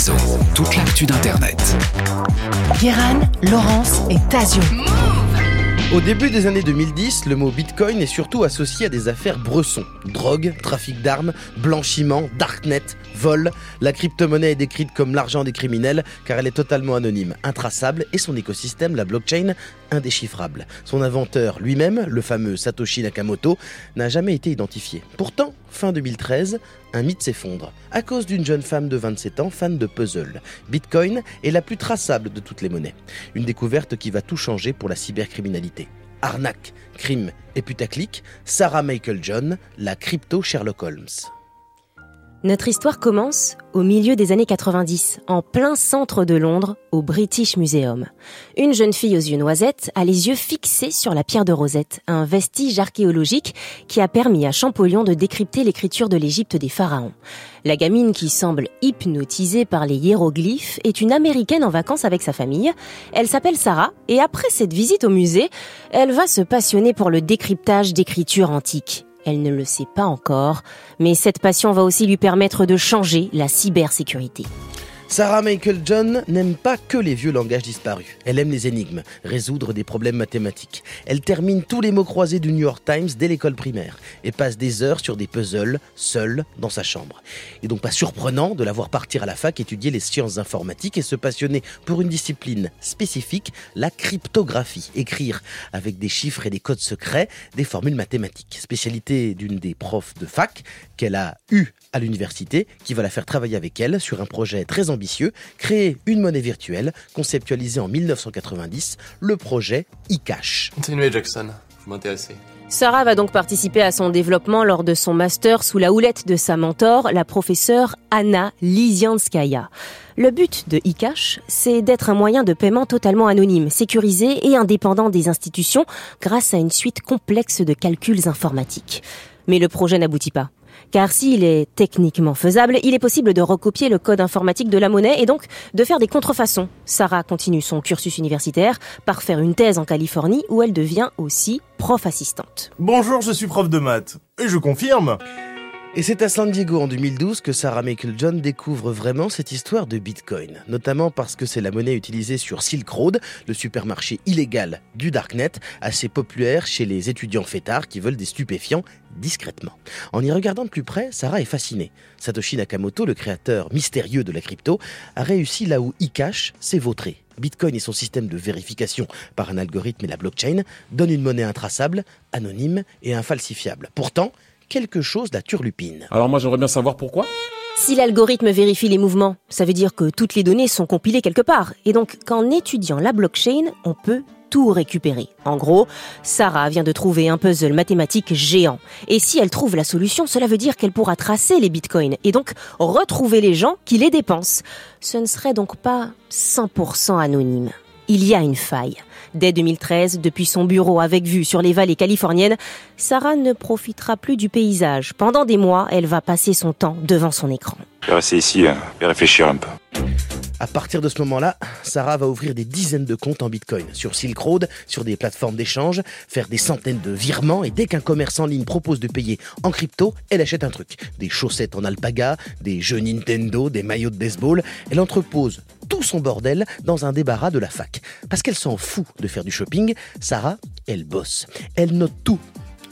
réseaux, toute l'actu d'Internet. Guéran, Laurence et Tasio. Au début des années 2010, le mot Bitcoin est surtout associé à des affaires bressons. Drogue, trafic d'armes, blanchiment, darknet, vol. La crypto-monnaie est décrite comme l'argent des criminels car elle est totalement anonyme, intraçable et son écosystème, la blockchain, indéchiffrable. Son inventeur lui-même, le fameux Satoshi Nakamoto, n'a jamais été identifié. Pourtant, fin 2013, un mythe s'effondre à cause d'une jeune femme de 27 ans fan de puzzle. Bitcoin est la plus traçable de toutes les monnaies. Une découverte qui va tout changer pour la cybercriminalité. Arnaque, crime et putaclic, Sarah Michael John, la crypto Sherlock Holmes. Notre histoire commence au milieu des années 90, en plein centre de Londres, au British Museum. Une jeune fille aux yeux noisettes a les yeux fixés sur la pierre de Rosette, un vestige archéologique qui a permis à Champollion de décrypter l'écriture de l'Égypte des pharaons. La gamine qui semble hypnotisée par les hiéroglyphes est une américaine en vacances avec sa famille. Elle s'appelle Sarah et après cette visite au musée, elle va se passionner pour le décryptage d'écritures antiques. Elle ne le sait pas encore, mais cette passion va aussi lui permettre de changer la cybersécurité. Sarah Michael John n'aime pas que les vieux langages disparus. Elle aime les énigmes, résoudre des problèmes mathématiques. Elle termine tous les mots croisés du New York Times dès l'école primaire et passe des heures sur des puzzles, seule, dans sa chambre. N'est donc pas surprenant de la voir partir à la fac étudier les sciences informatiques et se passionner pour une discipline spécifique, la cryptographie. Écrire avec des chiffres et des codes secrets des formules mathématiques. Spécialité d'une des profs de fac qu'elle a eue à l'université qui va la faire travailler avec elle sur un projet très ambitieux, créer une monnaie virtuelle conceptualisée en 1990, le projet eCash. Continuez Jackson, vous m'intéressez. Sarah va donc participer à son développement lors de son master sous la houlette de sa mentor, la professeure Anna Lizianskaya. Le but de eCash, c'est d'être un moyen de paiement totalement anonyme, sécurisé et indépendant des institutions grâce à une suite complexe de calculs informatiques. Mais le projet n'aboutit pas. Car s'il est techniquement faisable, il est possible de recopier le code informatique de la monnaie et donc de faire des contrefaçons. Sarah continue son cursus universitaire par faire une thèse en Californie où elle devient aussi prof assistante. Bonjour, je suis prof de maths. Et je confirme. Et c'est à San Diego en 2012 que Sarah Michael John découvre vraiment cette histoire de Bitcoin, notamment parce que c'est la monnaie utilisée sur Silk Road, le supermarché illégal du Darknet, assez populaire chez les étudiants fêtards qui veulent des stupéfiants discrètement. En y regardant de plus près, Sarah est fascinée. Satoshi Nakamoto, le créateur mystérieux de la crypto, a réussi là où eCash s'est vautré. Bitcoin et son système de vérification par un algorithme et la blockchain donnent une monnaie intraçable, anonyme et infalsifiable. Pourtant, quelque chose la turlupine. Alors moi j'aimerais bien savoir pourquoi. Si l'algorithme vérifie les mouvements, ça veut dire que toutes les données sont compilées quelque part. Et donc qu'en étudiant la blockchain, on peut tout récupérer. En gros, Sarah vient de trouver un puzzle mathématique géant. Et si elle trouve la solution, cela veut dire qu'elle pourra tracer les bitcoins et donc retrouver les gens qui les dépensent. Ce ne serait donc pas 100% anonyme. Il y a une faille. Dès 2013, depuis son bureau avec vue sur les vallées californiennes, Sarah ne profitera plus du paysage. Pendant des mois, elle va passer son temps devant son écran. Je vais rester ici et réfléchir un peu. À partir de ce moment-là, Sarah va ouvrir des dizaines de comptes en Bitcoin sur Silk Road, sur des plateformes d'échange, faire des centaines de virements et dès qu'un commerce en ligne propose de payer en crypto, elle achète un truc. Des chaussettes en alpaga, des jeux Nintendo, des maillots de baseball. Elle entrepose tout son bordel dans un débarras de la fac. Parce qu'elle s'en fout de faire du shopping, Sarah, elle bosse. Elle note tout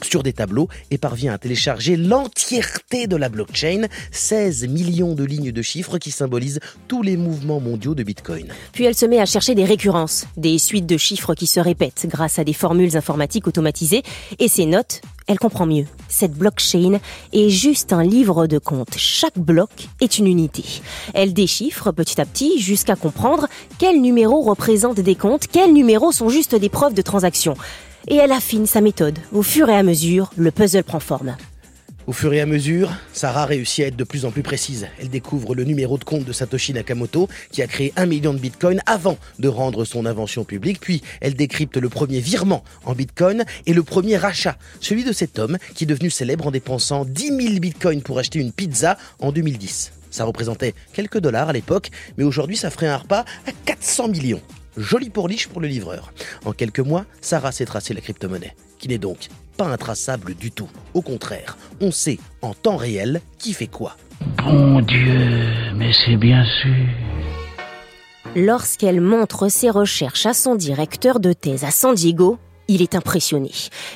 sur des tableaux et parvient à télécharger l'entièreté de la blockchain, 16 millions de lignes de chiffres qui symbolisent tous les mouvements mondiaux de Bitcoin. Puis elle se met à chercher des récurrences, des suites de chiffres qui se répètent grâce à des formules informatiques automatisées et ses notes elle comprend mieux. Cette blockchain est juste un livre de compte. Chaque bloc est une unité. Elle déchiffre petit à petit jusqu'à comprendre quels numéros représentent des comptes, quels numéros sont juste des preuves de transaction et elle affine sa méthode. Au fur et à mesure, le puzzle prend forme. Au fur et à mesure, Sarah réussit à être de plus en plus précise. Elle découvre le numéro de compte de Satoshi Nakamoto, qui a créé un million de bitcoins avant de rendre son invention publique. Puis, elle décrypte le premier virement en bitcoin et le premier rachat, celui de cet homme qui est devenu célèbre en dépensant 10 000 bitcoins pour acheter une pizza en 2010. Ça représentait quelques dollars à l'époque, mais aujourd'hui ça ferait un repas à 400 millions. Joli pourliche pour le livreur. En quelques mois, Sarah s'est tracé la crypto-monnaie, qui n'est donc pas intraçables du tout. Au contraire, on sait en temps réel qui fait quoi. Bon Dieu, mais c'est bien sûr. Lorsqu'elle montre ses recherches à son directeur de thèse à San Diego, il est impressionné.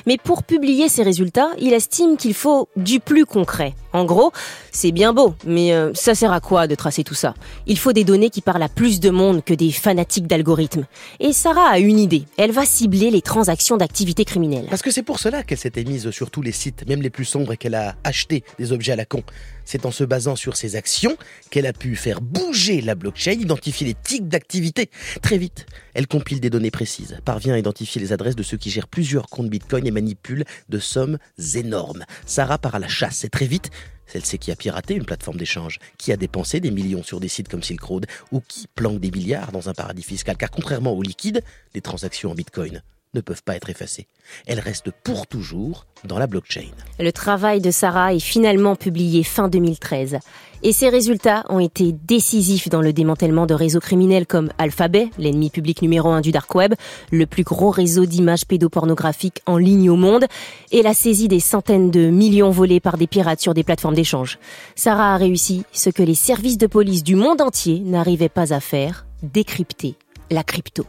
Mais pour publier ses résultats, il estime qu'il faut du plus concret. En gros, c'est bien beau, mais euh, ça sert à quoi de tracer tout ça? Il faut des données qui parlent à plus de monde que des fanatiques d'algorithmes. Et Sarah a une idée. Elle va cibler les transactions d'activités criminelles. Parce que c'est pour cela qu'elle s'était mise sur tous les sites, même les plus sombres, et qu'elle a acheté des objets à la con. C'est en se basant sur ces actions qu'elle a pu faire bouger la blockchain, identifier les tics d'activité. Très vite, elle compile des données précises, parvient à identifier les adresses de ceux qui gèrent plusieurs comptes Bitcoin et manipule de sommes énormes. Sarah part à la chasse et très vite, celle sait qui a piraté une plateforme d'échange, qui a dépensé des millions sur des sites comme Silk Road ou qui planque des milliards dans un paradis fiscal. Car contrairement au liquide, les transactions en Bitcoin ne peuvent pas être effacées. Elles restent pour toujours dans la blockchain. Le travail de Sarah est finalement publié fin 2013. Et ses résultats ont été décisifs dans le démantèlement de réseaux criminels comme Alphabet, l'ennemi public numéro un du dark web, le plus gros réseau d'images pédopornographiques en ligne au monde, et la saisie des centaines de millions volés par des pirates sur des plateformes d'échange. Sarah a réussi ce que les services de police du monde entier n'arrivaient pas à faire, décrypter la crypto.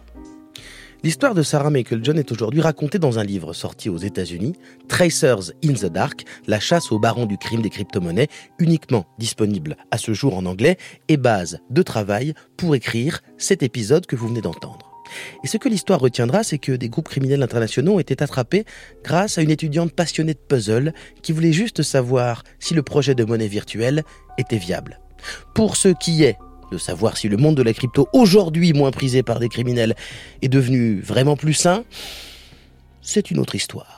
L'histoire de Sarah Michael John est aujourd'hui racontée dans un livre sorti aux États-Unis, Tracers in the Dark, la chasse au baron du crime des crypto-monnaies, uniquement disponible à ce jour en anglais et base de travail pour écrire cet épisode que vous venez d'entendre. Et ce que l'histoire retiendra, c'est que des groupes criminels internationaux ont été attrapés grâce à une étudiante passionnée de puzzle qui voulait juste savoir si le projet de monnaie virtuelle était viable. Pour ce qui est de savoir si le monde de la crypto, aujourd'hui moins prisé par des criminels, est devenu vraiment plus sain, c'est une autre histoire.